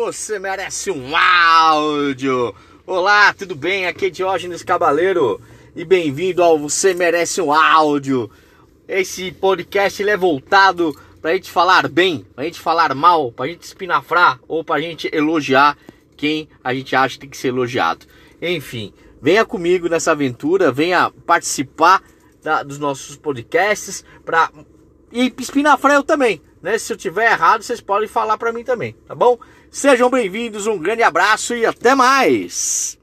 você merece um áudio. Olá, tudo bem? Aqui é Diógenes Cabaleiro e bem-vindo ao Você Merece um Áudio. Esse podcast ele é voltado pra gente falar bem, pra gente falar mal, pra gente espinafrar ou pra gente elogiar quem a gente acha que tem que ser elogiado. Enfim, venha comigo nessa aventura, venha participar da, dos nossos podcasts pra e espinafrar eu também, né? Se eu tiver errado, vocês podem falar para mim também, tá bom? Sejam bem-vindos, um grande abraço e até mais!